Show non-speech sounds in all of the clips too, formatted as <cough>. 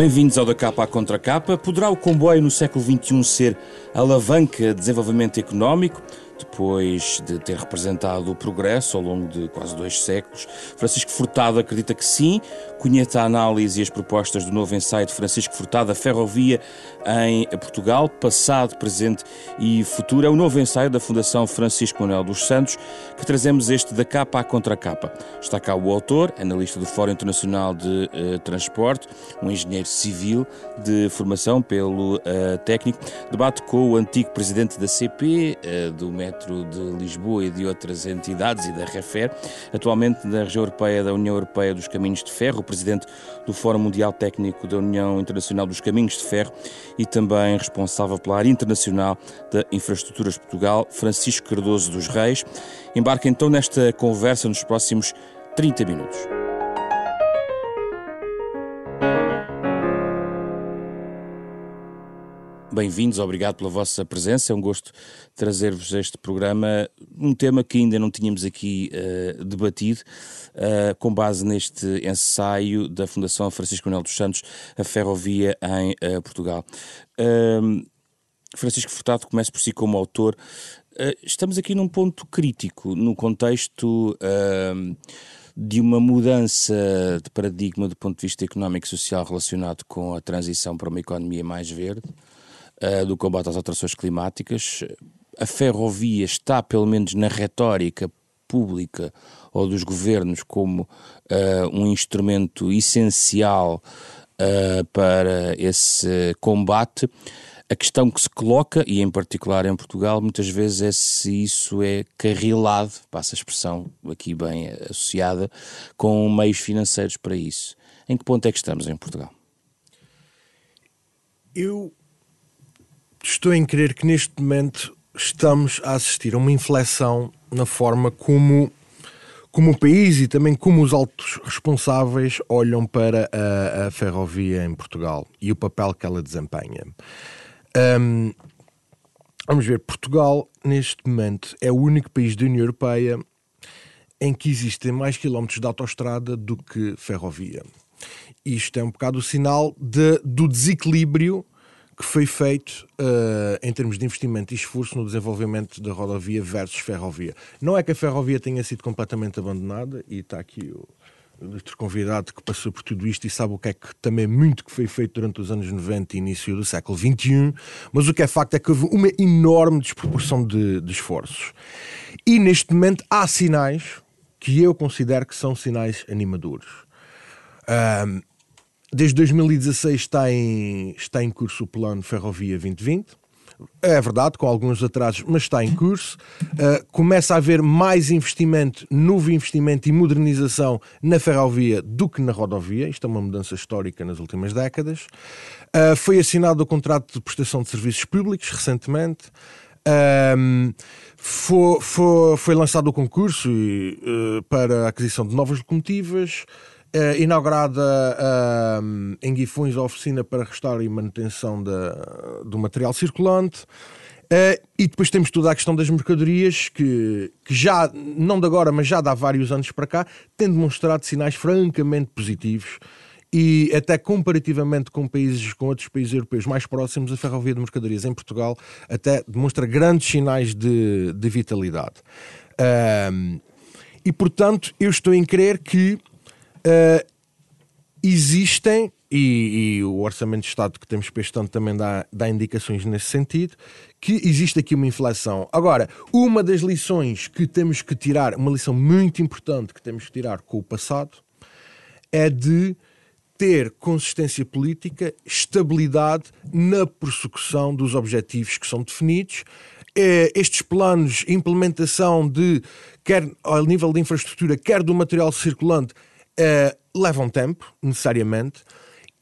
Bem-vindos ao da capa à contra capa. Poderá o comboio no século XXI ser alavanca de desenvolvimento económico? Depois de ter representado o progresso ao longo de quase dois séculos. Francisco Furtado acredita que sim, conhece a análise e as propostas do novo ensaio de Francisco Furtado, a ferrovia em Portugal, passado, presente e futuro. É o novo ensaio da Fundação Francisco Manuel dos Santos que trazemos este da capa à contra capa. Está cá o autor, analista do Fórum Internacional de uh, Transporte, um engenheiro civil de formação pelo uh, técnico, debate com o antigo presidente da CP, uh, eh, do MEC Metro de Lisboa e de outras entidades e da REFER, atualmente da região europeia da União Europeia dos Caminhos de Ferro, presidente do Fórum Mundial Técnico da União Internacional dos Caminhos de Ferro e também responsável pela área internacional da Infraestruturas Portugal, Francisco Cardoso dos Reis. Embarca então nesta conversa nos próximos 30 minutos. Bem-vindos, obrigado pela vossa presença. É um gosto trazer-vos este programa, um tema que ainda não tínhamos aqui uh, debatido, uh, com base neste ensaio da Fundação Francisco Manuel dos Santos, a ferrovia em uh, Portugal. Ehm, Francisco Furtado começa por si como autor. estamos aqui num ponto crítico, no contexto ehm, de uma mudança de paradigma do ponto de vista económico e social relacionado com a transição para uma economia mais verde uh, do combate às alterações climáticas. A ferrovia está, pelo menos na retórica pública ou dos governos, como uh, um instrumento essencial uh, para esse combate. A questão que se coloca, e em particular em Portugal, muitas vezes é se isso é carrilado, passa a expressão aqui bem associada, com meios financeiros para isso. Em que ponto é que estamos em Portugal? Eu estou em crer que neste momento estamos a assistir a uma inflexão na forma como, como o país e também como os altos responsáveis olham para a, a ferrovia em Portugal e o papel que ela desempenha. Um, vamos ver, Portugal, neste momento, é o único país da União Europeia em que existem mais quilómetros de autoestrada do que ferrovia. Isto é um bocado o sinal de, do desequilíbrio que foi feito uh, em termos de investimento e esforço no desenvolvimento da rodovia versus ferrovia. Não é que a ferrovia tenha sido completamente abandonada, e está aqui o outro convidado que passou por tudo isto e sabe o que é que também muito que foi feito durante os anos 90 e início do século XXI, mas o que é facto é que houve uma enorme desproporção de, de esforços. E neste momento há sinais que eu considero que são sinais animadores. Um, Desde 2016 está em, está em curso o plano Ferrovia 2020. É verdade, com alguns atrasos, mas está em curso. Uh, começa a haver mais investimento, novo investimento e modernização na ferrovia do que na rodovia. Isto é uma mudança histórica nas últimas décadas. Uh, foi assinado o contrato de prestação de serviços públicos recentemente. Um, foi, foi, foi, lançado o concurso uh, para a aquisição de novas locomotivas. Uh, inaugurada uh, em Guifões a oficina para restauro e manutenção do material circulante. Uh, e depois temos toda a questão das mercadorias, que, que já, não de agora, mas já de há vários anos para cá, tem demonstrado sinais francamente positivos e até comparativamente com países, com outros países europeus mais próximos, a ferrovia de mercadorias em Portugal até demonstra grandes sinais de, de vitalidade. Uh, e portanto, eu estou em crer que Uh, existem, e, e, o Orçamento de Estado que temos para este ano também dá, dá indicações nesse sentido, que existe aqui uma inflação. Agora, uma das lições que temos que tirar, uma lição muito importante que temos que tirar com o passado, é de ter consistência política, estabilidade na persecução dos objetivos que são definidos. Eh, estes planos, implementação de, quer ao nível de infraestrutura, quer do material circulante, uh, levam tempo, necessariamente,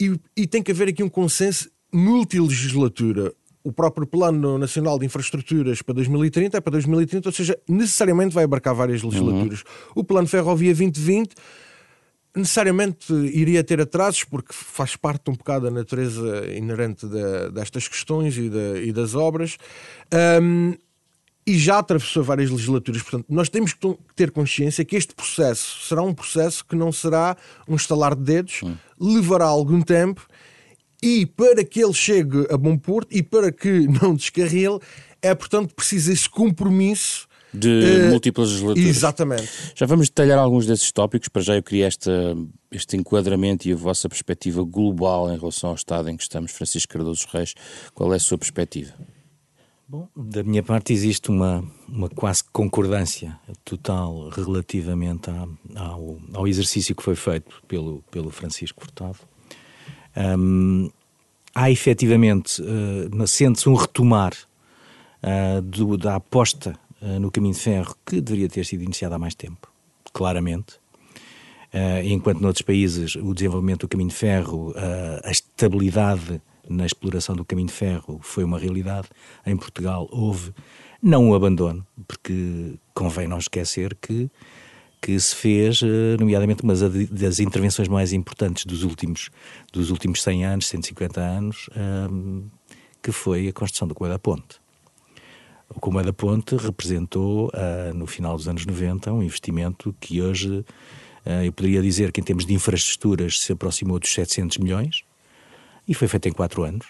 e, e tem que haver aqui um consenso multilegislatura. O próprio Plano Nacional de Infraestruturas para 2030 é para 2030, ou seja, necessariamente vai abarcar várias legislaturas. Uhum. O Plano Ferrovia 2020 necessariamente iria ter atrasos, porque faz parte um bocado da natureza inerente de, destas questões e, de, e das obras. Um, e já atravessou várias legislaturas. Portanto, nós temos que ter consciência que este processo será um processo que não será um estalar de dedos, hum. levará algum tempo e para que ele chegue a bom porto e para que <laughs> não descarrile, é portanto preciso esse compromisso de uh, múltiplas legislaturas. Exatamente. Já vamos detalhar alguns desses tópicos, para já eu queria esta, este enquadramento e a vossa perspectiva global em relação ao Estado em que estamos. Francisco Cardoso Reis, qual é a sua perspectiva? Bom, da minha parte existe uma, uma quase concordância total relativamente à, ao, ao exercício que foi feito pelo, pelo Francisco Furtado. Um, há efetivamente, uh, sente-se um retomar uh, do, da aposta uh, no caminho de ferro que deveria ter sido iniciada há mais tempo, claramente. Uh, enquanto noutros países o desenvolvimento do caminho de ferro, a estabilidade na exploração do caminho de ferro foi uma realidade. Em Portugal houve não o abandono, porque convém não esquecer que, que se fez, eh, nomeadamente, uma das intervenções mais importantes dos últimos, dos últimos 100 anos, 150 anos, um, que foi a construção do Coelho da Ponte. O Comboio da Ponte representou, uh, no final dos anos 90, um investimento que hoje, uh, eu poderia dizer que em termos de infraestruturas se aproximou dos 700 milhões, e foi feito em quatro anos.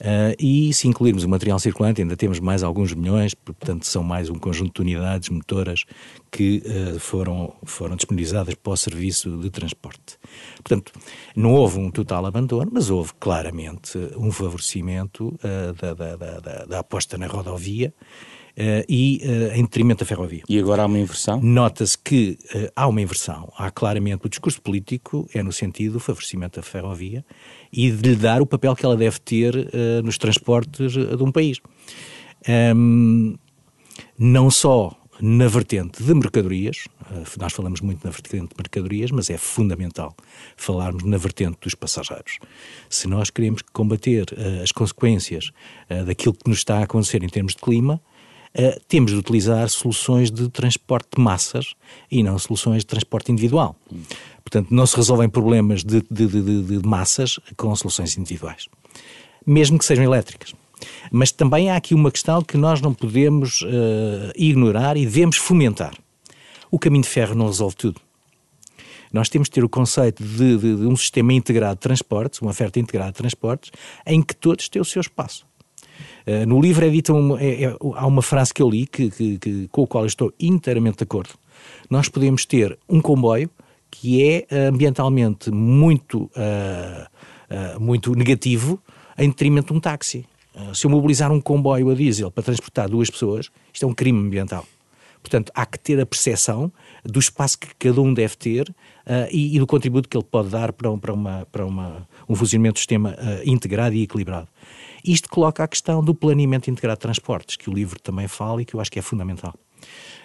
Uh, e se incluirmos o material circulante, ainda temos mais alguns milhões, portanto, são mais um conjunto de unidades motoras que uh, foram, foram disponibilizadas para o serviço de transporte. Portanto, não houve um total abandono, mas houve claramente um favorecimento uh, da, da, da, da, aposta na rodovia e uh, em detrimento da ferrovia. E agora há uma inversão? Nota-se que uh, há uma inversão. Há claramente o discurso político é no sentido do favorecimento da ferrovia e de lhe dar o papel que ela deve ter nos transportes de um país. Um, não só na vertente de mercadorias, nós falamos muito na vertente de mercadorias, mas é fundamental falarmos na vertente dos passageiros. Se nós queremos combater as consequências daquilo que nos está a acontecer em termos de clima, uh, temos de utilizar soluções de transporte de massas e não soluções de transporte individual. Portanto, não se resolvem problemas de, de, de, de massas com soluções individuais, mesmo que sejam elétricas. Mas também há aqui uma questão que nós não podemos uh, ignorar e devemos fomentar. O caminho de ferro não resolve tudo. Nós temos de ter o conceito de, de, de, um sistema integrado de transportes, uma oferta integrada de transportes, em que todos têm o seu espaço. Uh, no livro é dita uma, é, é, há uma frase que eu li que, que, que, com a qual estou inteiramente de acordo. Nós podemos ter um comboio que é ambientalmente muito, uh, uh, muito negativo em detrimento de um táxi. se eu mobilizar um comboio a diesel para transportar duas pessoas, isto é um crime ambiental. Portanto, há que ter a percepção do espaço que cada um deve ter uh, e, e, do contributo que ele pode dar para, um, para, uma, para uma, um funcionamento do sistema uh, integrado e equilibrado. Isto coloca a questão do planeamento integrado de transportes, que o livro também fala e que eu acho que é fundamental.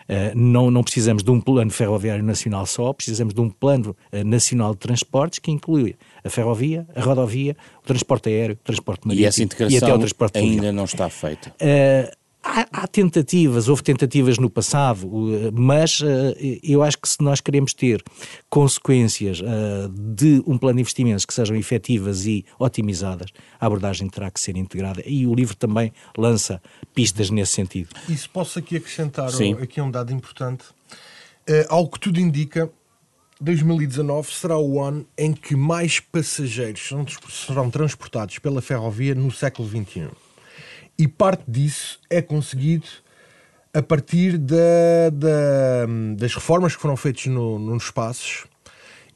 Uh, não, não precisamos de um plano ferroviário nacional só, precisamos de um plano uh, nacional de transportes que inclui a ferrovia, a rodovia, o transporte aéreo, o transporte marítimo e, essa integração e até o transporte ainda não está feita. Uh, Há, há, tentativas, houve tentativas no passado, mas uh, eu acho que se nós queremos ter consequências uh, de um plano de investimentos que sejam efetivas e otimizadas, a abordagem terá que ser integrada e o livro também lança pistas nesse sentido. E se posso aqui acrescentar Sim. aqui um dado importante, uh, algo que tudo indica, 2019 será o ano em que mais passageiros serão transportados pela ferrovia no século XXI. E parte disso é conseguido a partir da, da, das reformas que foram feitas no, nos espaços.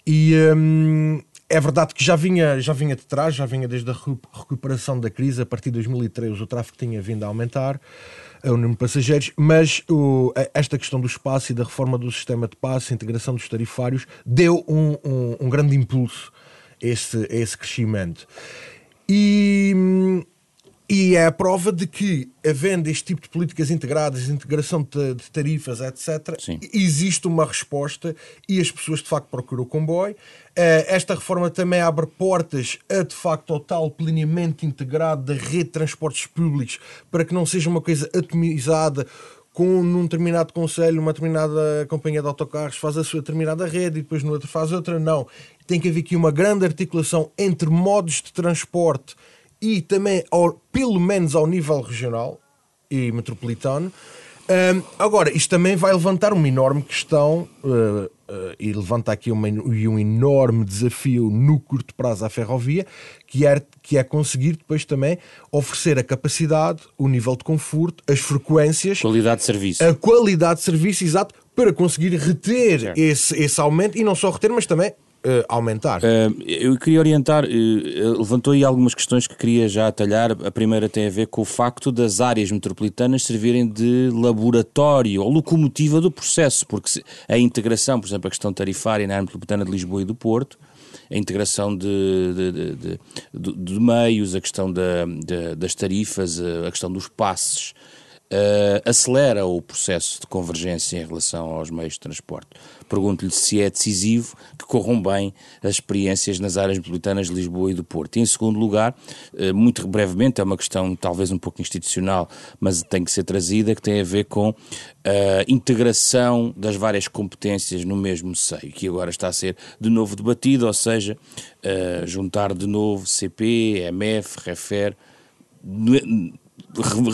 E hum, é verdade que já vinha, já vinha de trás, já vinha desde a recuperação da crise, a partir de 2003 o tráfego tinha vindo a aumentar, o número de passageiros, mas o, esta questão do espaço e da reforma do sistema de passe, a integração dos tarifários, deu um, um, um grande impulso a esse, a esse crescimento. E hum, e é a prova de que, havendo este tipo de políticas integradas, integração de, de tarifas, etc., Sim. existe uma resposta e as pessoas de facto procuram o comboio. Uh, esta reforma também abre portas a de facto ao tal planeamento integrado da rede de transportes públicos para que não seja uma coisa atomizada com num determinado conselho, uma determinada companhia de autocarros faz a sua determinada rede e depois no outro faz outra. Não. Tem que haver aqui uma grande articulação entre modos de transporte e também, ao, pelo menos ao nível regional e metropolitano, Um, agora, isto também vai levantar uma enorme questão uh, uh, e levanta aqui uma, um enorme desafio no curto prazo à ferrovia, que é, que é conseguir depois também oferecer a capacidade, o nível de conforto, as frequências, qualidade de serviço, a qualidade de serviço, exato, para conseguir reter esse, esse aumento e não só reter, mas também uh, aumentar. Uh, eu queria orientar, uh, levantou aí algumas questões que queria já atalhar. A primeira tem a ver com o facto das áreas metropolitanas servirem de laboratório ou locomotiva do processo, porque a integração, por exemplo, a questão tarifária na área metropolitana de Lisboa e do Porto, a integração de, de, de, de meios, a questão da, das tarifas, a questão dos passes, uh, acelera o processo de convergência em relação aos meios de transporte. Pergunto-lhe se é decisivo que corram bem as experiências nas áreas metropolitanas de Lisboa e do Porto. E, em segundo lugar, uh, muito brevemente, é uma questão talvez um pouco institucional, mas tem que ser trazida, que tem a ver com a integração das várias competências no mesmo seio, que agora está a ser de novo debatido, ou seja, juntar de novo CP, MF, REFER,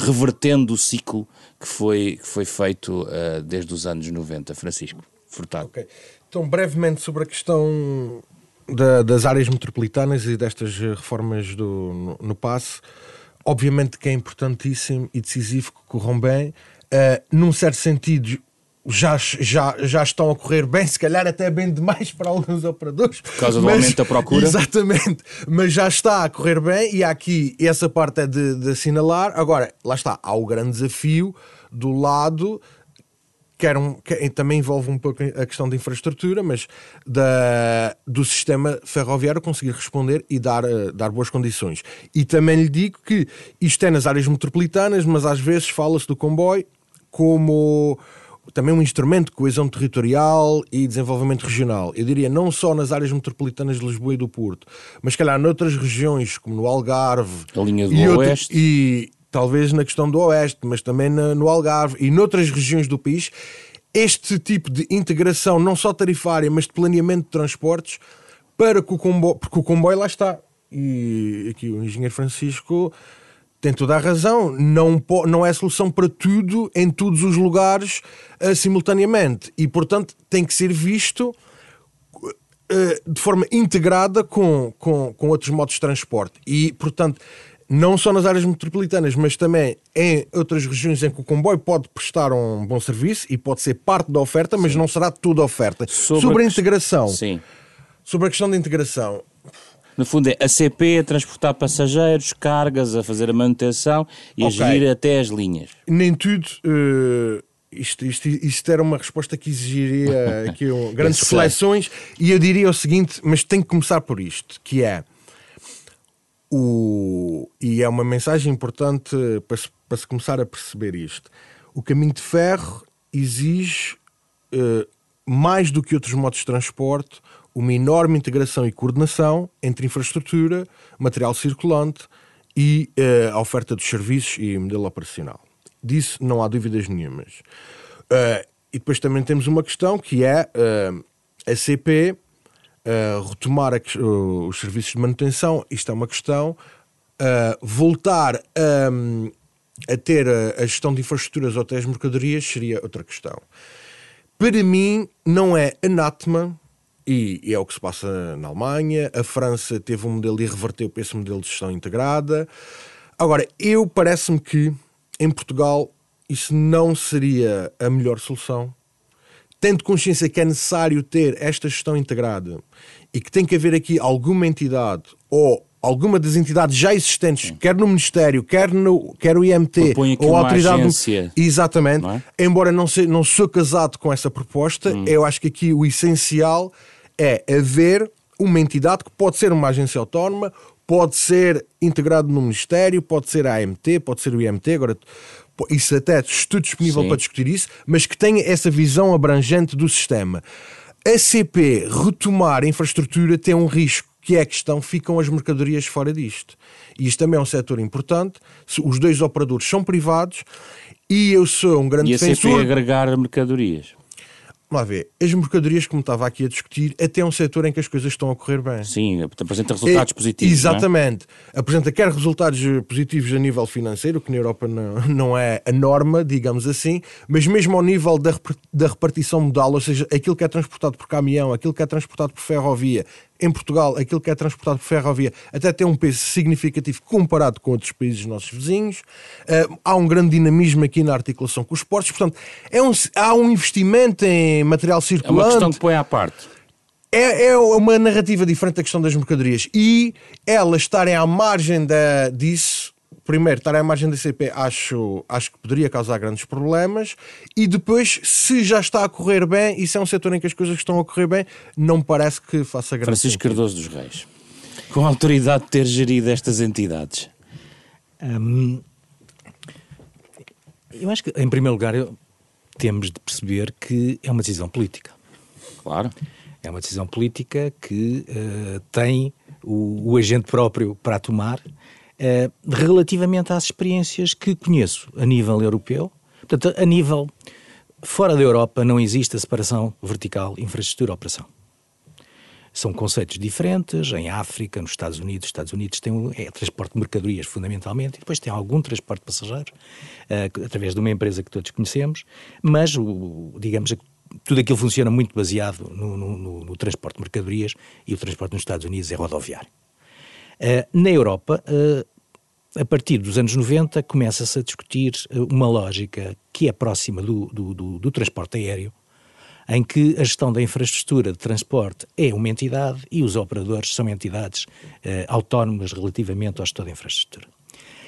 revertendo o ciclo que foi, que foi feito uh, desde os anos 90. Francisco Furtado. Okay. Então, brevemente sobre a questão da, das áreas metropolitanas e destas reformas do, no, no passe, obviamente que é importantíssimo e decisivo que corram bem. Uh, num certo sentido, já, já, já estão a correr bem, se calhar até bem demais para alguns operadores. Por causa do mas, aumento da procura. Exatamente, mas já está a correr bem e aqui essa parte é de, de assinalar. Agora, lá está, há o grande desafio do lado que, era um, que também envolve um pouco a questão da infraestrutura, mas da, do sistema ferroviário conseguir responder e dar, uh, dar boas condições. E também lhe digo que isto é nas áreas metropolitanas, mas às vezes fala-se do comboio como também um instrumento de coesão territorial e desenvolvimento regional. Eu diria não só nas áreas metropolitanas de Lisboa e do Porto, mas calhar noutras regiões, como no Algarve. A linha do e Oeste. Outro, e talvez na questão do Oeste, mas também na, no Algarve e noutras regiões do país, este tipo de integração, não só tarifária, mas de planeamento de transportes, para que o comboio, porque o comboio lá está. E aqui o engenheiro Francisco tem toda a razão, não, não é solução para tudo, em todos os lugares, uh, simultaneamente. E, portanto, tem que ser visto uh, de forma integrada com, com, com outros modos de transporte. E, portanto, não só nas áreas metropolitanas, mas também em outras regiões em que o comboio pode prestar um bom serviço e pode ser parte da oferta, mas Sim. não será toda a oferta. Sobre, sobre a, integração. Sim. Sobre a questão da integração, no fundo é a CP a transportar passageiros, cargas, a fazer a manutenção e okay. a gerir até as linhas. Nem tudo. Uh, isto, isto, isto era uma resposta que exigiria <laughs> aqui um, grandes reflexões e eu diria o seguinte, mas tem que começar por isto, que é o, e é uma mensagem importante para se, para se começar a perceber isto. O caminho de ferro exige uh, mais do que outros modos de transporte uma enorme integração e coordenação entre infraestrutura, material circulante e uh, a oferta dos serviços e modelo operacional. Disso não há dúvidas nenhumas. Uh, e depois também temos uma questão que é uh, a CP retomar a, os serviços de manutenção. Isto é uma questão. voltar a, a ter a, a gestão de infraestruturas ou até as mercadorias seria outra questão. Para mim, não é anátema e, e, é o que se passa na Alemanha. A França teve um modelo e reverteu para esse modelo de gestão integrada. Agora, eu parece-me que em Portugal isso não seria a melhor solução. Tendo consciência que é necessário ter esta gestão integrada e que tem que haver aqui alguma entidade ou alguma das entidades já existentes, quer no Ministério, quer no quer o IMT ou a autoridade agência, exatamente, não é? embora não, se, não sou casado com essa proposta, hum. eu acho que aqui o essencial é haver uma entidade que pode ser uma agência autónoma, pode ser integrado no Ministério, pode ser a AMT, pode ser o IMT, agora isso até estou disponível Sim. para discutir isso, mas que tenha essa visão abrangente do sistema. A CP retomar a infraestrutura tem um risco, que é a questão, ficam as mercadorias fora disto. E isto também é um setor importante, os dois operadores são privados e eu sou um grande defensor... E a CP agregar mercadorias? Vamos lá ver, as mercadorias, como estava aqui a discutir, até é um setor em que as coisas estão a correr bem. Sim, apresenta resultados é, positivos. Exatamente. É? Apresenta quer resultados positivos a nível financeiro, que na Europa não, <laughs> não é a norma, digamos assim, mas mesmo ao nível da, da repartição modal, ou seja, aquilo que é transportado por caminhão, aquilo que é transportado por ferrovia, em Portugal, aquilo que é transportado por ferrovia até tem um peso significativo comparado com outros países nossos vizinhos. Uh, há um grande dinamismo aqui na articulação com os portos. Portanto, é um, há um investimento em material circulante. É uma questão que põe à parte. É, é, uma narrativa diferente da questão das mercadorias e elas estarem à margem da, disso primeiro, estar à margem da CP acho, acho que poderia causar grandes problemas e depois, se já está a correr bem, e se é um setor em que as coisas estão a correr bem, não me parece que faça grande Francisco sentido. Cardoso dos Reis, com a autoridade de ter gerido estas entidades. Hum, eu acho que, em primeiro lugar, temos de perceber que é uma decisão política. Claro. É uma decisão política que uh, tem o, o agente próprio para tomar eh, relativamente às experiências que conheço a nível europeu. Portanto, a nível fora da Europa não existe a separação vertical infraestrutura-operação. São conceitos diferentes. Em África, nos Estados Unidos, os Estados Unidos têm é transporte de mercadorias fundamentalmente, e depois tem algum transporte de passageiros, uh, através de uma empresa que todos conhecemos, mas, o, digamos, tudo aquilo funciona muito baseado no, no, no, no transporte de mercadorias e o transporte nos Estados Unidos é rodoviário. Uh, na Europa, uh, a partir dos anos 90, começa-se a discutir eh, uma lógica que é próxima do, do, do, do, transporte aéreo, em que a gestão da infraestrutura de transporte é uma entidade e os operadores são entidades uh, autónomas relativamente ao gestor da infraestrutura.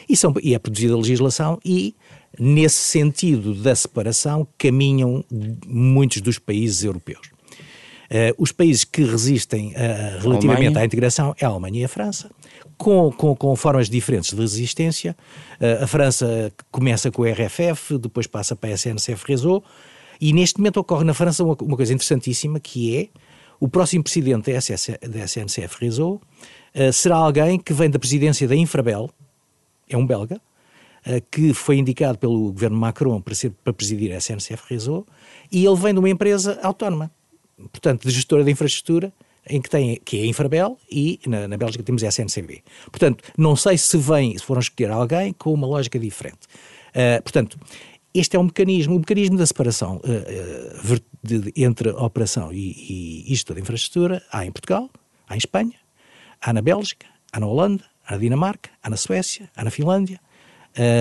E, são, e é produzida a legislação e, nesse sentido da separação, caminham muitos dos países europeus. Os países que resistem relativamente à integração é a Alemanha e a França com, com, com formas diferentes de resistência. Uh, a França começa com o RFF, depois passa para a SNCF Réseau, e neste momento ocorre na França uma, uma coisa interessantíssima que é o próximo presidente da, SS, da SNCF Réseau uh, será alguém que vem da presidência da Infrabel, é um belga, uh, que foi indicado pelo governo Macron para, ser, para presidir a SNCF Réseau, e ele vem de uma empresa autónoma, portanto, de gestora de infraestrutura, em que tem que é a Infrabel e na, na Bélgica temos a SNCB. Portanto, não sei se vem, se foram escolher alguém com uma lógica diferente. Uh, portanto, este é um mecanismo, o um mecanismo da separação uh, uh, de, entre a operação e, e isto da infraestrutura há em Portugal, há em Espanha, há na Bélgica, há na Holanda, há na Dinamarca, há na Suécia, há na Finlândia.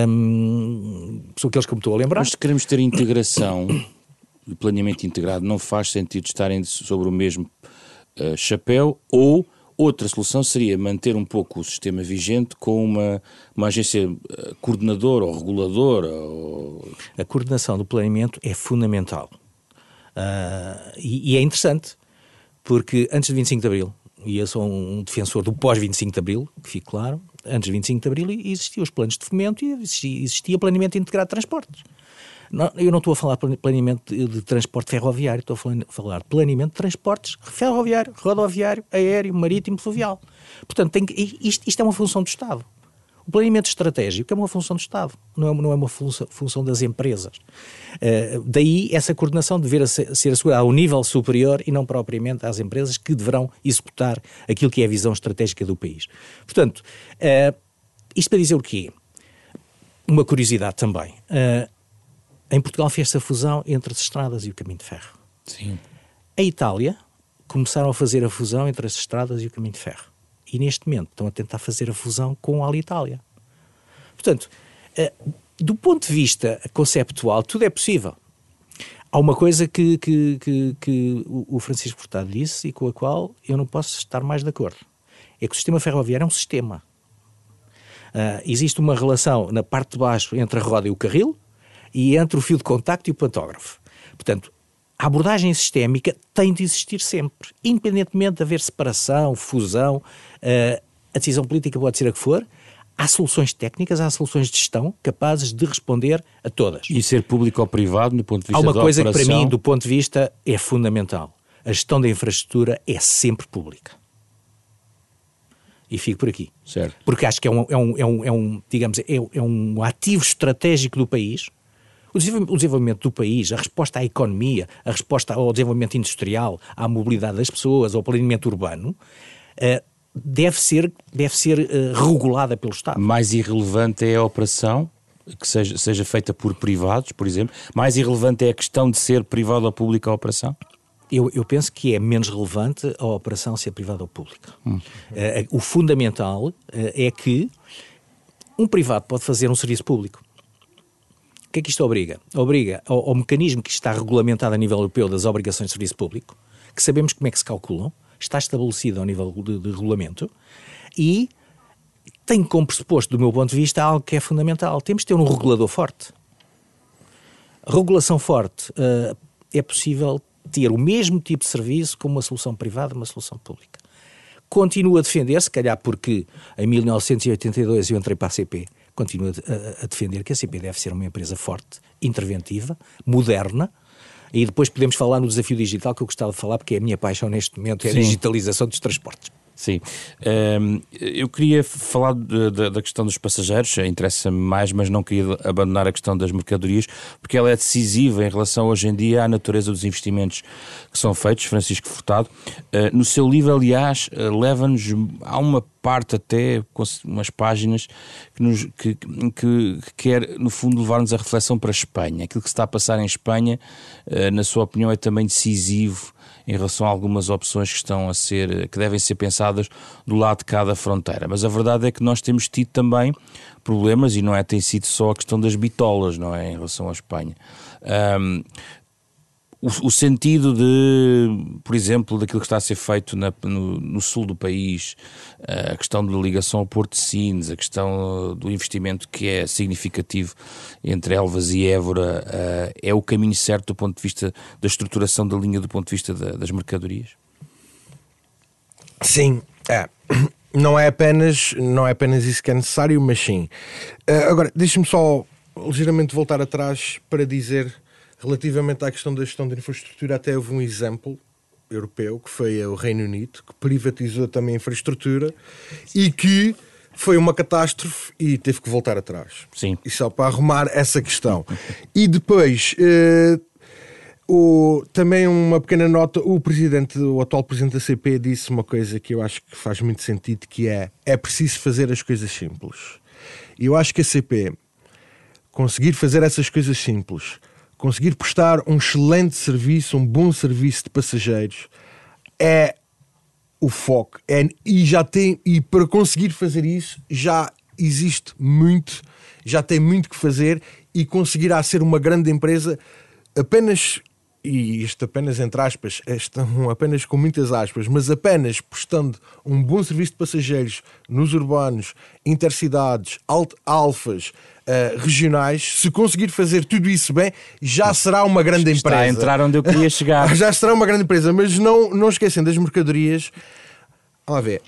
Um, são aqueles que me estou a lembrar. Mas se queremos ter integração, <coughs> planeamento integrado, não faz sentido estarem sobre o mesmo uh, chapéu, ou outra solução seria manter um pouco o sistema vigente com uma, uma agência uh, coordenadora ou reguladora. Ou... A coordenação do planeamento é fundamental. Uh, e, e, é interessante, porque antes de 25 de Abril, e eu sou um defensor do pós-25 de Abril, que fique claro, antes de 25 de Abril existiam os planos de fomento e existia, existia planeamento integrado de transportes. Não, eu não estou a falar planeamento de, transporte ferroviário, estou a falar de planeamento de transportes ferroviário, rodoviário, aéreo, marítimo, fluvial. Portanto, tem que, isto, isto é uma função do Estado. O planeamento estratégico é uma função do Estado, não é, não é uma função, função das empresas. Uh, daí essa coordenação dever ser, ser assegurada ao nível superior e não propriamente às empresas que deverão executar aquilo que é a visão estratégica do país. Portanto, uh, isto para dizer o quê? Uma curiosidade também. Uh, em Portugal fez-se a fusão entre as estradas e o caminho de ferro. Sim. A Itália começaram a fazer a fusão entre as estradas e o caminho de ferro. E neste momento estão a tentar fazer a fusão com a Alitalia. Portanto, eh, do ponto de vista conceptual, tudo é possível. Há uma coisa que, que, que, que o Francisco Furtado disse e com a qual eu não posso estar mais de acordo. É que o sistema ferroviário é um sistema. Uh, existe uma relação na parte de baixo entre a roda e o carril, e entre o fio de contacto e o pantógrafo. Portanto, a abordagem sistémica tem de existir sempre, independentemente de haver separação, fusão, uh, a decisão política pode ser a que for, há soluções técnicas, há soluções de gestão capazes de responder a todas. E ser público ou privado, do ponto de vista Há uma da coisa operação... que, para mim, do ponto de vista, é fundamental. A gestão da infraestrutura é sempre pública. E fico por aqui. Certo. Porque acho que é um, é um, é um, é um digamos, é, é um ativo estratégico do país O desenvolvimento do país, a resposta à economia, a resposta ao desenvolvimento industrial, à mobilidade das pessoas, ao planeamento urbano, uh, deve ser, deve ser uh, regulada pelo Estado. Mais irrelevante é a operação que seja, seja feita por privados, por exemplo? Mais irrelevante é a questão de ser privada ou pública a operação? Eu, eu, penso que é menos relevante a operação ser privada ou pública. Hum. Uh, o fundamental uh, é que um privado pode fazer um serviço público. O que é que isto obriga? Obriga ao, ao, mecanismo que está regulamentado a nível europeu das obrigações de serviço público, que sabemos como é que se calculam, está estabelecido ao nível de, de regulamento, e tem como pressuposto, do meu ponto de vista, algo que é fundamental. Temos de ter um regulador forte. Regulação forte uh, é possível ter o mesmo tipo de serviço como uma solução privada, uma solução pública. Continuo a defender, se calhar porque em 1982 eu entrei para a CP, continuo a, a defender que a CP deve ser uma empresa forte, interventiva, moderna, e depois podemos falar no desafio digital que eu gostava de falar, porque é a minha paixão neste momento, é a Sim. digitalização dos transportes. Sim. Um, eu queria falar de, de, da questão dos passageiros, interessa-me mais, mas não queria abandonar a questão das mercadorias, porque ela é decisiva em relação hoje em dia à natureza dos investimentos que são feitos. Francisco Furtado, uh, no seu livro, aliás, uh, leva-nos a uma parte até, com umas páginas, que, nos, que, que, que quer, no fundo, levar-nos a reflexão para a Espanha. Aquilo que se está a passar em Espanha, uh, na sua opinião, é também decisivo em relação a algumas opções que estão a ser, que devem ser pensadas do lado de cada fronteira. Mas a verdade é que nós temos tido também problemas e não é tem sido só a questão das bitolas, não é, em relação à Espanha. Um, o, o, sentido de, por exemplo, daquilo que está a ser feito na, no, no, sul do país, a questão da ligação ao Porto de Sines, a questão do investimento que é significativo entre Elvas e Évora, uh, é o caminho certo do ponto de vista da estruturação da linha, do ponto de vista da, das mercadorias? Sim, é. <coughs> Não é apenas, não é apenas isso que é necessário, mas sim. Uh, agora, deixe-me só ligeiramente voltar atrás para dizer Relativamente à questão da gestão da infraestrutura, até houve um exemplo europeu, que foi o Reino Unido, que privatizou também a infraestrutura e que foi uma catástrofe e teve que voltar atrás. Sim. E só para arrumar essa questão. e depois, eh, o, também uma pequena nota, o presidente, o atual presidente da CP disse uma coisa que eu acho que faz muito sentido, que é, é preciso fazer as coisas simples. E eu acho que a CP conseguir fazer essas coisas simples conseguir prestar um excelente serviço, um bom serviço de passageiros é o foco. É, e já tem e para conseguir fazer isso já existe muito, já tem muito que fazer e conseguirá ser uma grande empresa apenas e isto apenas entre aspas, estão apenas com muitas aspas, mas apenas prestando um bom serviço de passageiros nos urbanos, intercidades, alfas, uh, regionais, se conseguir fazer tudo isso bem, já será uma grande Está empresa. Está a entrar onde eu queria <laughs> chegar. já será uma grande empresa, mas não, não esquecendo das mercadorias. Vamos ver.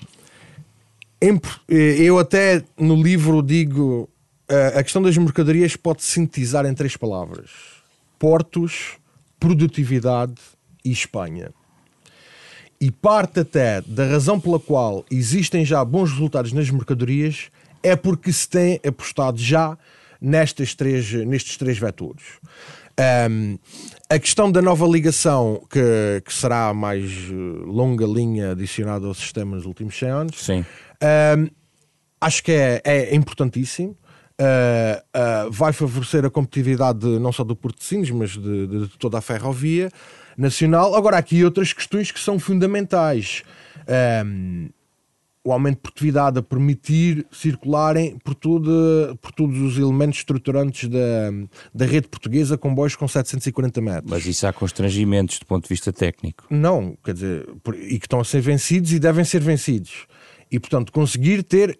Eu até no livro digo uh, a questão das mercadorias pode sintetizar em três palavras: portos produtividade e Espanha. E parte até da razão pela qual existem já bons resultados nas mercadorias é porque se tem apostado já nestes três, nestes três vetores. Um, a questão da nova ligação, que, que, será a mais eh, longa linha adicionada ao sistema nos últimos 100 anos. Um, acho que é, é importantíssimo uh, uh, vai favorecer a competitividade não só do Porto de Sines, mas de, de, toda a ferrovia nacional. Agora, há aqui outras questões que são fundamentais. Um, o aumento de produtividade a permitir circularem por, tudo, por todos os elementos estruturantes da, da rede portuguesa comboios com 740 metros. Mas isso há constrangimentos do ponto de vista técnico. Não, quer dizer, e que estão a ser vencidos e devem ser vencidos. E, portanto, conseguir ter.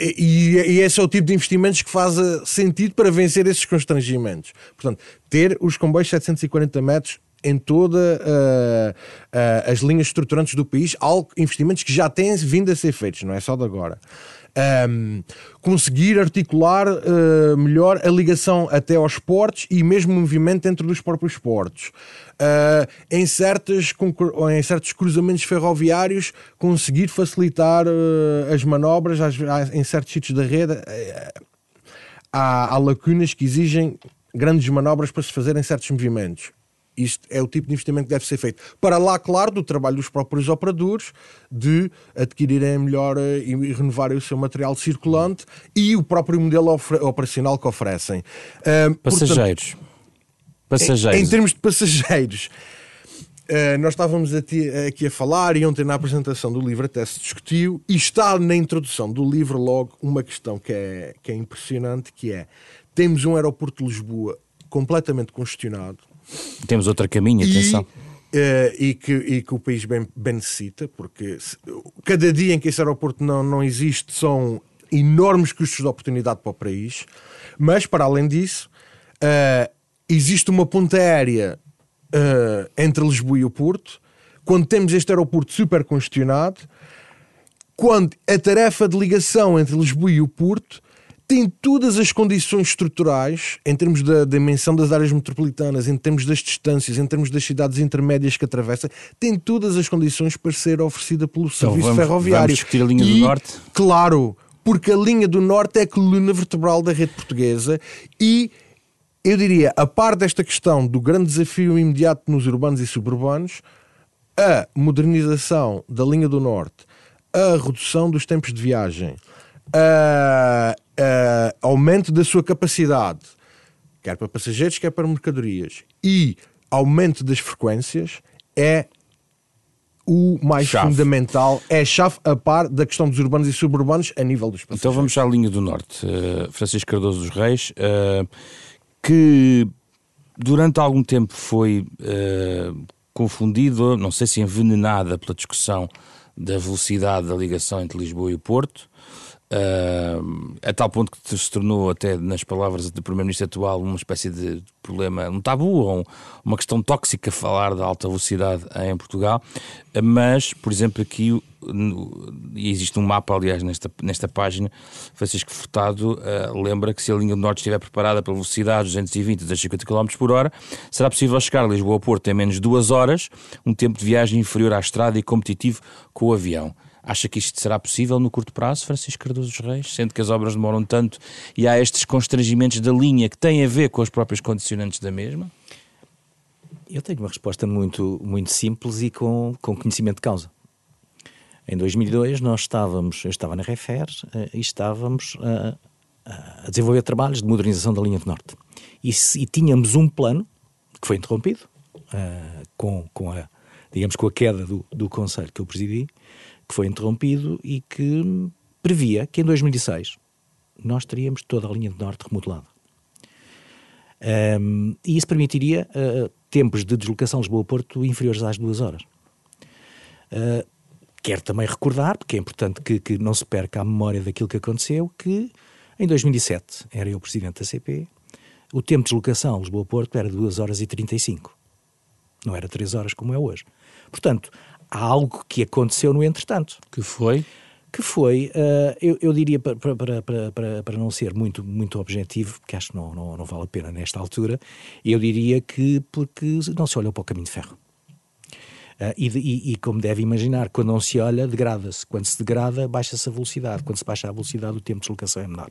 Eh, e, e esse é o tipo de investimentos que faz eh, sentido para vencer esses constrangimentos. Portanto, ter os comboios 740 metros em todas uh, uh, as linhas estruturantes do país, algo, investimentos que já têm vindo a ser feitos, não é só de agora um, conseguir articular uh, melhor a ligação até aos portos e mesmo o movimento dentro dos próprios portos. Uh, em, certas, em certos cruzamentos ferroviários, conseguir facilitar uh, as manobras às, em certos sítios da rede. Há, há, lacunas que exigem grandes manobras para se fazerem certos movimentos. Isto é o tipo de investimento que deve ser feito. Para lá, claro, do trabalho dos próprios operadores, de adquirirem melhor eh, e renovarem o seu material circulante e o próprio modelo operacional que oferecem. Uh, passageiros. Portanto, passageiros. Em, em, termos de passageiros, uh, nós estávamos aqui a falar e ontem na apresentação do livro até se discutiu e está na introdução do livro logo uma questão que é, que é impressionante, que é temos um aeroporto de Lisboa completamente congestionado, temos outro caminho, atenção. Uh, e, que, e que o país bem, bem necessita, porque se, cada dia em que esse aeroporto não, não existe são enormes custos de oportunidade para o país, mas para além disso, uh, existe uma ponta aérea uh, entre Lisboa e o Porto. Quando temos este aeroporto super congestionado, quando a tarefa de ligação entre Lisboa e o Porto tem todas as condições estruturais, em termos da dimensão das áreas metropolitanas, em termos das distâncias, em termos das cidades intermédias que atravessa, tem todas as condições para ser oferecida pelo então serviço vamos, ferroviário. Vamos discutir a linha e, do Norte? Claro, porque a linha do Norte é a coluna vertebral da rede portuguesa e eu diria, a par desta questão do grande desafio imediato nos urbanos e suburbanos, a modernização da linha do Norte, a redução dos tempos de viagem, a, aumento da sua capacidade, quer para passageiros, quer para mercadorias, e aumento das frequências é o mais chave. fundamental, é a chave a par da questão dos urbanos e suburbanos a nível dos passageiros. Então vamos à linha do Norte. Uh, Francisco Cardoso dos Reis, uh, que durante algum tempo foi uh, confundido, não sei se envenenada pela discussão da velocidade da ligação entre Lisboa e o Porto, Uh, a tal ponto que se tornou, até nas palavras do Primeiro-Ministro atual, uma espécie de problema, um tabu ou uma questão tóxica falar da alta velocidade em Portugal. Mas, por exemplo, aqui e existe um mapa, aliás, nesta, nesta página. Francisco Furtado uh, lembra que se a linha do Norte estiver preparada pela velocidade 220 a 250 km por hora, será possível chegar a Lisboa ao Porto em menos de duas horas, um tempo de viagem inferior à estrada e competitivo com o avião. Acha que isto será possível no curto prazo, Francisco Cardoso dos Reis, sendo que as obras demoram tanto e há estes constrangimentos da linha que têm a ver com os próprios condicionantes da mesma? Eu tenho uma resposta muito, muito simples e com, com conhecimento de causa. Em 2002 nós estávamos, eu estava na Refer uh, e estávamos uh, a desenvolver trabalhos de modernização da linha do Norte. E, e tínhamos um plano que foi interrompido uh, com, com a, digamos, com a queda do, do conselho que eu presidi, que foi interrompido e que previa que em 2006 nós teríamos toda a linha de norte remodelada. Um, e isso permitiria uh, tempos de deslocação Lisboa-Porto inferiores às duas horas. Uh, quero também recordar, porque é importante que, que, não se perca a memória daquilo que aconteceu, que em 2007 era eu presidente da CP, o tempo de deslocação Lisboa-Porto era 2 horas e 35. Não era 3 horas como é hoje. Portanto, há algo que aconteceu no entretanto. Que foi? Que foi, uh, eu, eu, diria, para, para, para, para, não ser muito, muito objetivo, porque acho que não, não, não vale a pena nesta altura, eu diria que porque não se olhou para o caminho de ferro. Uh, e, e, e, como deve imaginar, quando não se olha, degrada-se. Quando se degrada, baixa-se a velocidade. Quando se baixa a velocidade, o tempo de deslocação é menor.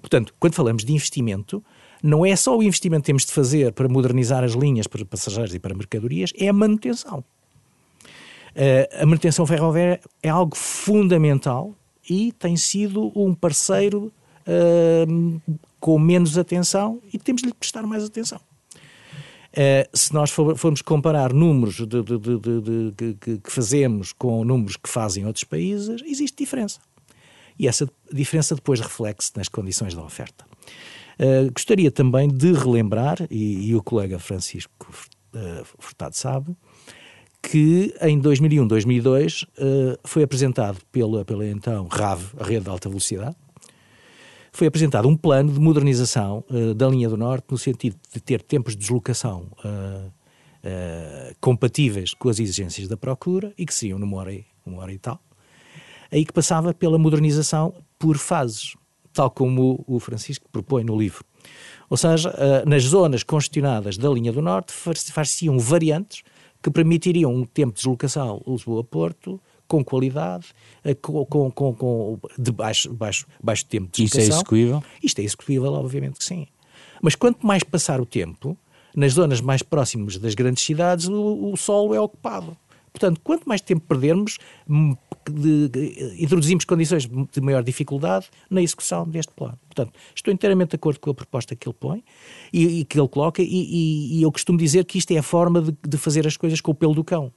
Portanto, quando falamos de investimento, não é só o investimento que temos de fazer para modernizar as linhas para passageiros e para mercadorias, é a manutenção. Uh, a manutenção ferroviária é algo fundamental e tem sido um parceiro uh, com menos atenção e temos de lhe prestar mais atenção. Uh, se nós for, formos comparar números de, de, de, que, que fazemos com números que fazem outros países, existe diferença. E essa diferença depois reflete-se nas condições da oferta. Uh, gostaria também de relembrar, e, e o colega Francisco Furtado sabe, que em 2001, 2002 uh, foi apresentado pela, pela então RAV, a Rede de Alta Velocidade, foi apresentado um plano de modernização uh, da linha do Norte no sentido de ter tempos de deslocação uh, compatíveis com as exigências da procura e que seriam numa hora, e, uma hora e tal, aí que passava pela modernização por fases, tal como o Francisco propõe no livro. Ou seja, nas zonas congestionadas da linha do Norte far-se-iam variantes que permitiriam um tempo de deslocação Lisboa-Porto com qualidade, eh, com, com, com, com de baixo, baixo, baixo tempo de deslocação. Isso é execuível? Isto é execuível, obviamente que sim. Mas quanto mais passar o tempo, nas zonas mais próximas das grandes cidades, o, o solo é ocupado. Portanto, quanto mais tempo perdermos, hum, de, introduzimos condições de maior dificuldade na execução deste plano. Portanto, estou inteiramente de acordo com a proposta que ele põe e, e que ele coloca, e, e, e, eu costumo dizer que isto é a forma de, de fazer as coisas com o pelo do cão.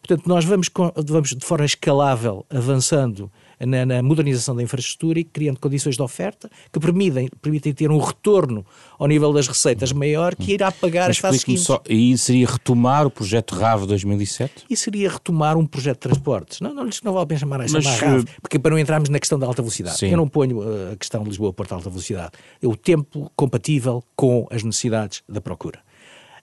Portanto, nós vamos, vamos de forma escalável avançando na, na, modernização da infraestrutura e criando condições de oferta que permitem, permitem ter um retorno ao nível das receitas maior que irá pagar Mas as fases seguintes. Só, e seria retomar o projeto RAV 2007? E seria retomar um projeto de transportes. Não, não, não vale a pena chamar, chamar Mas, RAV, eh, porque para não entrarmos na questão da alta velocidade. Sim. Eu não ponho eh, a questão de Lisboa-Porto alta velocidade. É o tempo compatível com as necessidades da procura.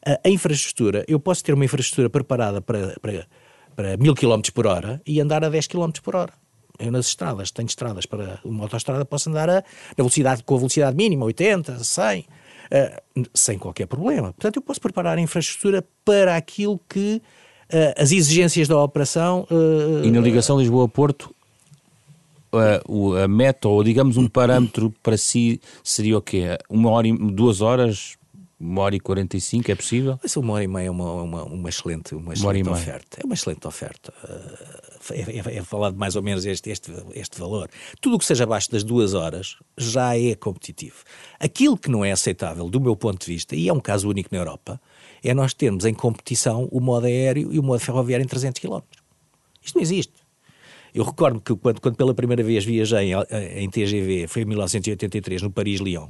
A, a infraestrutura, eu posso ter uma infraestrutura preparada para, para, para 1000 km por hora e andar a 10 km por hora. Eu nas estradas, tenho estradas para uma autoestrada, posso andar a, na velocidade, com a velocidade mínima, 80, 100, uh, sem qualquer problema. Portanto, eu posso preparar a infraestrutura para aquilo que uh, as exigências da operação. Uh, e na ligação Lisboa-Porto, a meta, ou digamos um parâmetro para si, seria o quê? Uma hora, duas horas, uma hora e 45, é possível? Essa uma hora e meia é uma, uma, uma excelente, uma excelente uma oferta. É uma excelente oferta. É, é, é, falado mais ou menos este, este, este valor. Tudo o que seja abaixo das duas horas já é competitivo. Aquilo que não é aceitável, do meu ponto de vista, e é um caso único na Europa, é nós termos em competição o modo aéreo e o modo ferroviário em 300 km. Isto não existe. Eu recordo que quando, quando pela primeira vez viajei em, em TGV, foi em 1983, no Paris-Lyon,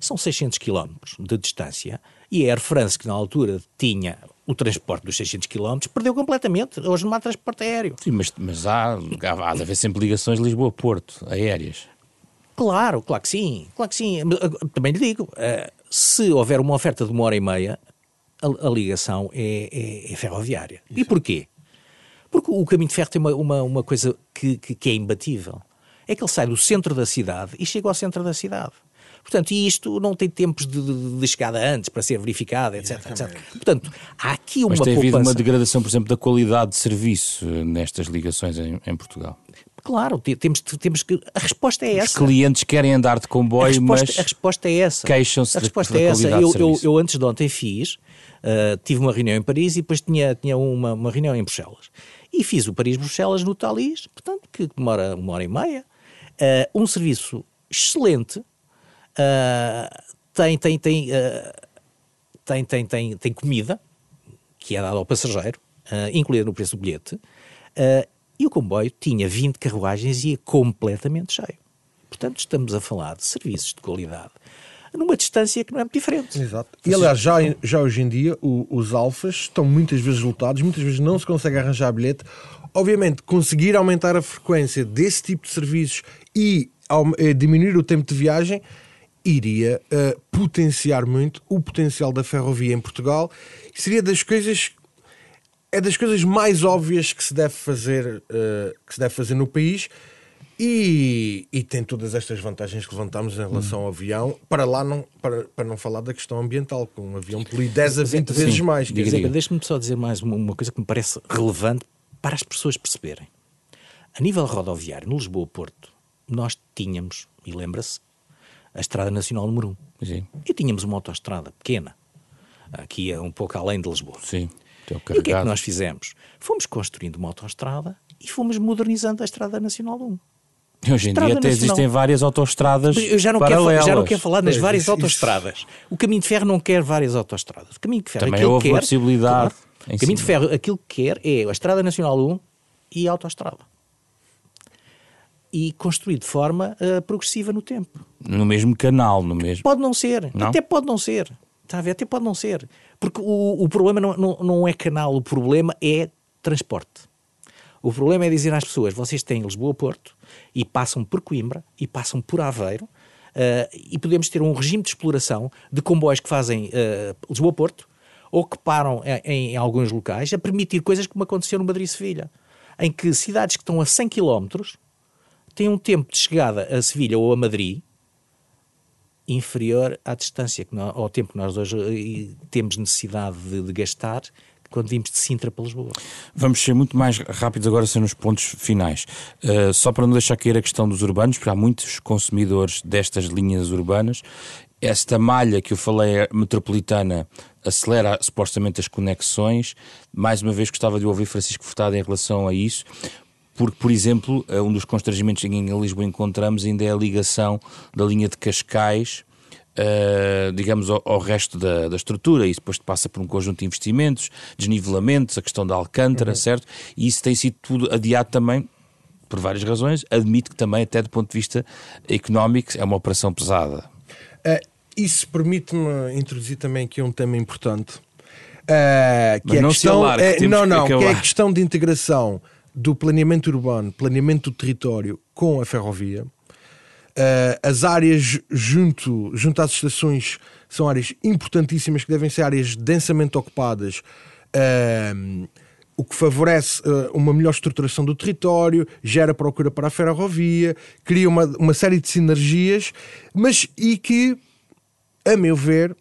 são 600 km de distância e a Air France, que na altura tinha o transporte dos 600 km, perdeu completamente. Hoje não há transporte aéreo. Sim, mas, mas há, há de haver sempre ligações Lisboa-Porto, aéreas. Claro, claro que sim, claro que sim. Eh, também lhe digo, eh, se houver uma oferta de uma hora e meia, a, a ligação é, é, é ferroviária. Isso. E porquê? Porque o caminho de ferro tem uma, uma, uma coisa que, que, que é imbatível. É que ele sai do centro da cidade e chega ao centro da cidade. Portanto, e isto não tem tempos de, de, de chegada antes para ser verificado, etc, etc. Portanto, há aqui uma Mas tem havido uma degradação, por exemplo, da qualidade de serviço nestas ligações em, em Portugal. Claro, temos, temos que. A resposta é essa. Os clientes querem andar de comboio, a resposta, mas. A resposta é essa. Queixam-se A resposta da, é essa. Eu, eu, eu, antes de ontem fiz, uh, tive uma reunião em Paris e depois tinha, tinha uma, uma reunião em Bruxelas. E fiz o Paris-Bruxelas no Thalys, portanto, que demora uma hora e meia. Uh, um serviço excelente, tem, tem, tem, uh, tem, tem, tem, tem comida, que é dada ao passageiro, uh, incluída no preço do bilhete, e o comboio tinha 20 carruagens e é completamente cheio. Portanto, estamos a falar de serviços de qualidade numa distância que não é muito diferente. Exato. E aliás, já, já hoje em dia o, os alfas estão muitas vezes lotados, muitas vezes não se consegue arranjar bilhete. Obviamente, conseguir aumentar a frequência desse tipo de serviços e ao, eh, diminuir o tempo de viagem iria uh, potenciar muito o potencial da ferrovia em Portugal seria das coisas é das coisas mais óbvias que se deve fazer uh, que se deve fazer no país e, e, tem todas estas vantagens que levantamos em relação hum. ao avião, para lá não, para, para não falar da questão ambiental, com um avião polui 10 a 20 vezes Sim, mais. Deixa-me só dizer mais uma, uma, coisa que me parece relevante para as pessoas perceberem. A nível rodoviário, no Lisboa-Porto, nós tínhamos, e lembra-se, a Estrada Nacional número 1. Sim. E tínhamos uma autoestrada pequena, aqui é um pouco além de Lisboa. Sim. E o que é que nós fizemos? Fomos construindo uma autoestrada e fomos modernizando a Estrada Nacional 1. Hoje em dia até existem várias autoestradas eu já não paralelas. Quero, já não quero falar nas várias isso, autoestradas. O caminho de ferro não quer várias autoestradas. O caminho de ferro Também houve quer, possibilidade. Claro, o caminho de ferro aquilo que quer é a Estrada Nacional 1 e a autoestrada e construído de forma uh, progressiva no tempo. No mesmo canal, no mesmo. Pode não ser, não? até pode não ser. Está a ver? Até pode não ser. Porque o, o problema não, não, não é canal, o problema é transporte. O problema é dizer às pessoas: vocês têm Lisboa-Porto e passam por Coimbra e passam por Aveiro uh, e podemos ter um regime de exploração de comboios que fazem uh, Lisboa-Porto ou que param em, em, alguns locais a permitir coisas como aconteceu no Madrid-Sevilha, em que cidades que estão a 100 quilómetros tem um tempo de chegada a Sevilha ou a Madrid inferior à distância, que nós, ao tempo que nós hoje eh, temos necessidade de, de gastar quando vimos de Sintra para Lisboa. Vamos ser muito mais rápidos agora ser nos pontos finais. Uh, só para não deixar cair a questão dos urbanos, porque há muitos consumidores destas linhas urbanas esta malha que eu falei metropolitana acelera supostamente as conexões. Mais uma vez gostava de ouvir Francisco Furtado em relação a isso, porque, por exemplo, eh, um dos constrangimentos que em Lisboa encontramos ainda é a ligação da linha de Cascais Uh, digamos, ao, ao resto da, da, estrutura. Isso depois passa por um conjunto de investimentos, desnivelamentos, a questão da Alcântara, uhum. certo? E isso tem sido tudo adiado também por várias razões. Admito que também, até do ponto de vista económico, é uma operação pesada. Uh, isso permite-me introduzir também aqui um tema importante. Uh, que é não a questão, alargue, é, não, não, que é a questão de integração do planeamento urbano, planeamento do território com a ferrovia. Uh, as áreas junto, junto às estações são áreas importantíssimas que devem ser áreas densamente ocupadas. Uh, o que favorece uh, uma melhor estruturação do território, gera procura para a ferrovia, cria uma, uma série de sinergias, mas e que, a meu ver,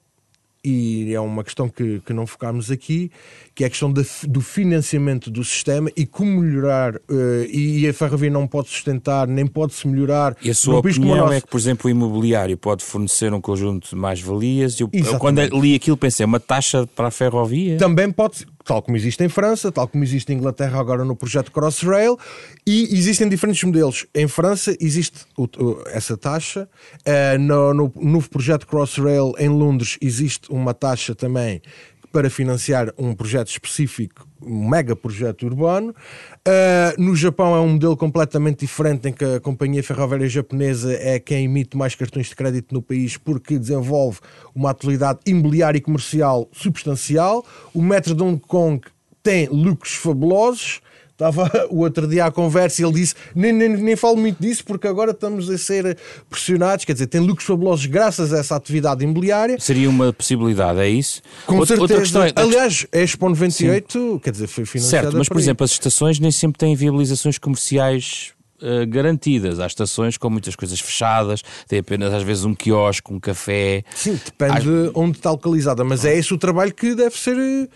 e é uma questão que, que não focámos aqui, que é a questão do financiamento do sistema e como melhorar, uh, e a ferrovia não pode sustentar, nem pode-se melhorar. E a sua opinião nosso... é que, por exemplo, o imobiliário pode fornecer um conjunto de mais-valias. Eu, quando li aquilo pensei, uma taxa para a ferrovia? Também pode, tal como existe em França, tal como existe em Inglaterra agora no projeto Crossrail, e existem diferentes modelos. Em França existe essa taxa, uh, no, no novo projeto Crossrail em Londres existe uma taxa também para financiar um projeto específico, um mega projeto urbano. Uh, no Japão é um modelo completamente diferente, em que a companhia ferroviária japonesa é quem emite mais cartões de crédito no país porque desenvolve uma atividade imobiliária e comercial substancial. O metro de Hong Kong tem lucros fabulosos. Estava <laughs> o outro dia à conversa e ele disse: nem, nem, nem falo muito disso porque agora estamos a ser pressionados. Quer dizer, tem lucros fabulosos graças a essa atividade imobiliária. Seria uma possibilidade, é isso? Com outra, certeza. Outra questão é, Aliás, a Expo 98, Sim. quer dizer, foi financiada. Certo, mas por exemplo, as estações nem sempre têm viabilizações comerciais Uh, garantidas. Há estações com muitas coisas fechadas, tem apenas às vezes um quiosque, um café. Sim, depende Há... onde está localizada, mas é esse o trabalho que deve ser eh,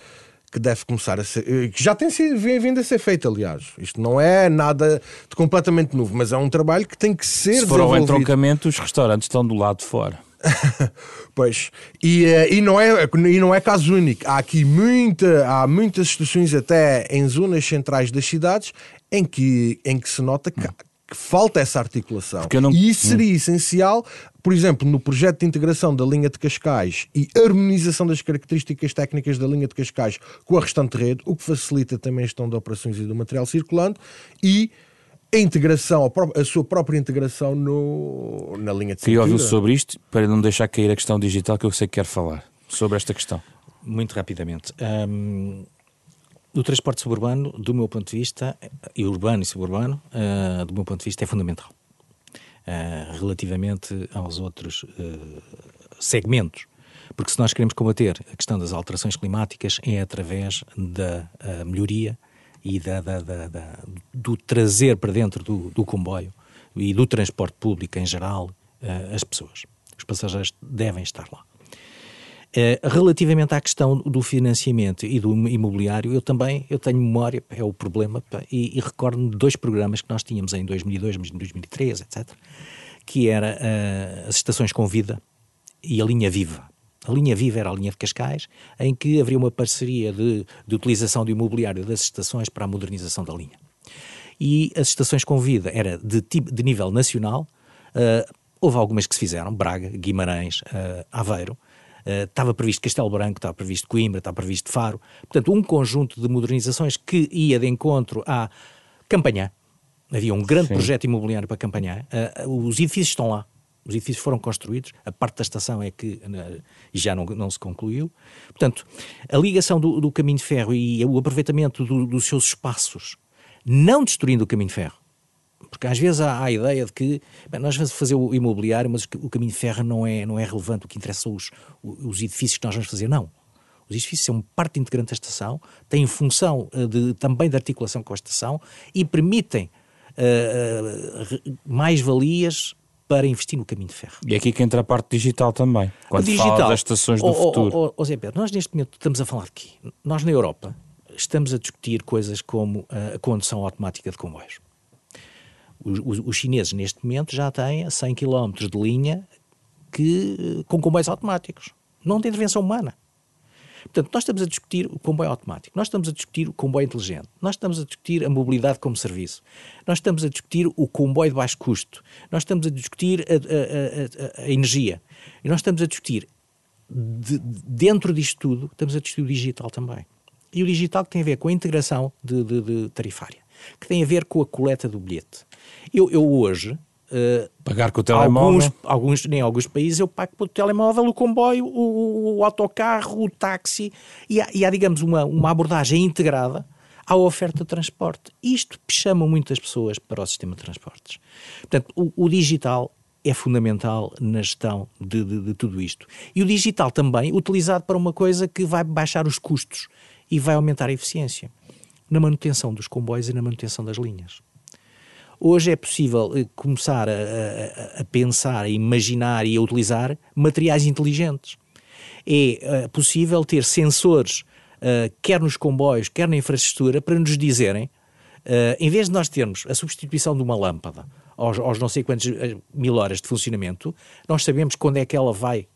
que deve começar a ser, eh, que já tem sido, vindo a ser feito, aliás. Isto não é nada de completamente novo, mas é um trabalho que tem que ser Se for ao entroncamento, os restaurantes estão do lado de fora. <laughs> pois, e, eh, e, não é, e não é caso único. Há aqui muita, há muitas situações, até em zonas centrais das cidades, em que, em que se nota que, que falta essa articulação. Não... E isso seria hum. essencial, por exemplo, no projeto de integração da linha de Cascais e harmonização das características técnicas da linha de Cascais com a restante rede, o que facilita também a gestão de operações e do material circulante e a integração, a sua própria integração no, na linha de Queria ouvir sobre isto, para não deixar cair a questão digital, que eu sei que quer falar sobre esta questão. Muito rapidamente. Um, o transporte suburbano, do meu ponto de vista, e urbano e suburbano, uh, do meu ponto de vista, é fundamental. Uh, relativamente aos outros uh, segmentos. Porque se nós queremos combater a questão das alterações climáticas é através da melhoria e da, da, da, do trazer para dentro do, do, comboio e do transporte público em geral as pessoas. Os passageiros devem estar lá. Uh, relativamente à questão do financiamento e do imobiliário, eu também eu tenho memória, é o problema, e, e recordo-me de dois programas que nós tínhamos em 2002, 2003, etc., que era uh, as estações com vida e a linha viva. A linha viva era a linha de Cascais, em que haveria uma parceria de, de utilização do imobiliário das estações para a modernização da linha. E as estações com vida era de, de nível nacional, uh, houve algumas que se fizeram, Braga, Guimarães, Aveiro, Uh, estava previsto Castelo Branco, estava previsto Coimbra, estava previsto Faro. Portanto, um conjunto de modernizações que ia de encontro à Campanhã. Havia um grande Sim. projeto imobiliário para Campanhã. Uh, os edifícios estão lá. Os edifícios foram construídos, a parte da estação é que uh, já não, não se concluiu. Portanto, a ligação do, do caminho de ferro e o aproveitamento do, dos seus espaços, não destruindo o caminho de ferro, porque às vezes há, há a ideia de que bem, nós vamos fazer o imobiliário, mas o caminho de ferro não é, não é relevante, o que interessa são os, os edifícios que nós vamos fazer. Não. Os edifícios são parte integrante da estação, têm função eh, de, também de articulação com a estação e permitem uh, mais-valias para investir no caminho de ferro. E é aqui que entra a parte digital também, quando digital, fala das estações do oh, futuro. Oh, oh, oh, Zé Pedro, nós neste momento estamos a falar de quê? Nós na Europa estamos a discutir coisas como a condução automática de comboios. Os, os, os, chineses, neste momento, já têm 100 km de linha que, com comboios automáticos. Não de intervenção humana. Portanto, nós estamos a discutir o comboio automático, nós estamos a discutir o comboio inteligente, nós estamos a discutir a mobilidade como serviço, nós estamos a discutir o comboio de baixo custo, nós estamos a discutir a, a, a, a energia e nós estamos a discutir, de, dentro disto tudo, estamos a discutir o digital também. E o digital que tem a ver com a integração de, de, de tarifária, que tem a ver com a coleta do bilhete. Eu, eu hoje, Uh, Pagar com o telemóvel? Alguns, alguns, nem alguns países eu pago com o telemóvel, o comboio, o, o autocarro, o táxi, e há, e há, digamos, uma, uma abordagem integrada à oferta de transporte. Isto chama muitas pessoas para o sistema de transportes. Portanto, o, o digital é fundamental na gestão de, de, de, tudo isto. E o digital também utilizado para uma coisa que vai baixar os custos e vai aumentar a eficiência na manutenção dos comboios e na manutenção das linhas. Hoje é possível eh, começar a, a, a pensar, a imaginar e a utilizar materiais inteligentes. É uh, possível ter sensores, uh, quer nos comboios, quer na infraestrutura, para nos dizerem, em vez de nós termos a substituição de uma lâmpada aos, aos não sei quantas mil horas de funcionamento, nós sabemos quando é que ela vai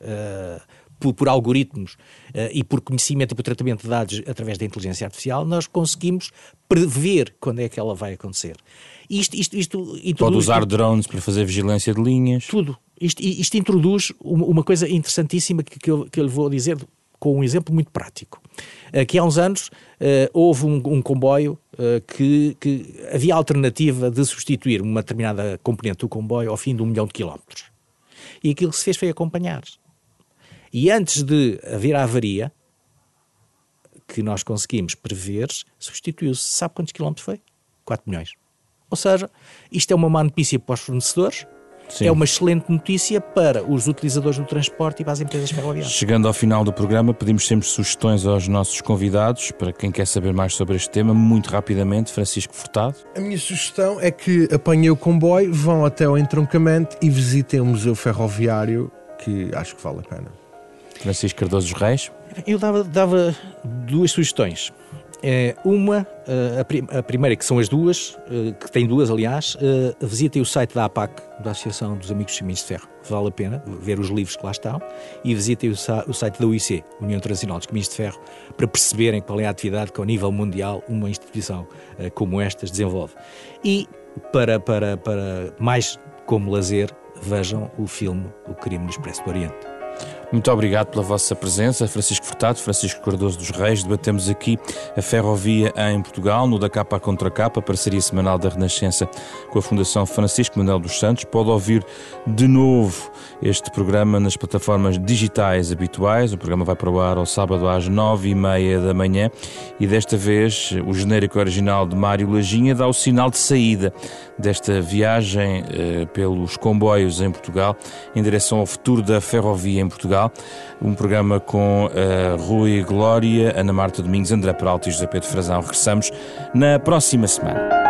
por, por, algoritmos uh, e por conhecimento e por tratamento de dados através da inteligência artificial, nós conseguimos prever quando é que ela vai acontecer. Isto, isto, isto, Pode usar drones para fazer vigilância de linhas. Tudo. Isto, isto introduz uma coisa interessantíssima que, que, eu, que eu lhe vou dizer com um exemplo muito prático. Aqui há uns anos uh, houve um, um comboio uh, que, que, havia a alternativa de substituir uma determinada componente do comboio ao fim de um milhão de quilómetros. E aquilo que se fez foi acompanhar. E antes de haver a avaria, que nós conseguimos prever, substituiu-se. Sabe quantos quilómetros foi? 4 milhões. Ou seja, isto é uma má notícia para os fornecedores, Sim. É uma excelente notícia para os utilizadores do transporte e para as empresas ferroviárias. Chegando ao final do programa, pedimos sempre sugestões aos nossos convidados, para quem quer saber mais sobre este tema, muito rapidamente, Francisco Furtado. A minha sugestão é que apanhem o comboio, vão até o entroncamento e visitem o Museu Ferroviário, que acho que vale a pena. Francisco Cardoso dos Reis. Eu dava, dava duas sugestões. É, uma, eh, a, prim a, primeira, que são as duas, eh, que tem duas, aliás, visitem o site da APAC, da Associação dos Amigos dos Caminhos de Ferro. Vale a pena ver os livros que lá estão. E visitem o, site da UIC, União Internacional dos Caminhos de Ferro, para perceberem qual é a atividade que, ao nível mundial, uma instituição como estas desenvolve. E, para, para, para mais como lazer, vejam o filme O Crime no Expresso do Oriente. Muito obrigado pela vossa presença, Francisco Furtado, Francisco Cardoso dos Reis. Debatemos aqui a ferrovia em Portugal, no da capa contra capa, parceria semanal da Renascença com a Fundação Francisco Manuel dos Santos. Pode ouvir de novo este programa nas plataformas digitais habituais. O programa vai para o ar ao sábado às nove e meia da manhã e desta vez o genérico original de Mário Lajinha dá o sinal de saída desta viagem eh, pelos comboios em Portugal em direção ao futuro da ferrovia em Portugal. Um programa com uh, Rui Glória, Ana Marta Domingos, André Peralta e José Pedro Frazão. Regressamos na próxima semana.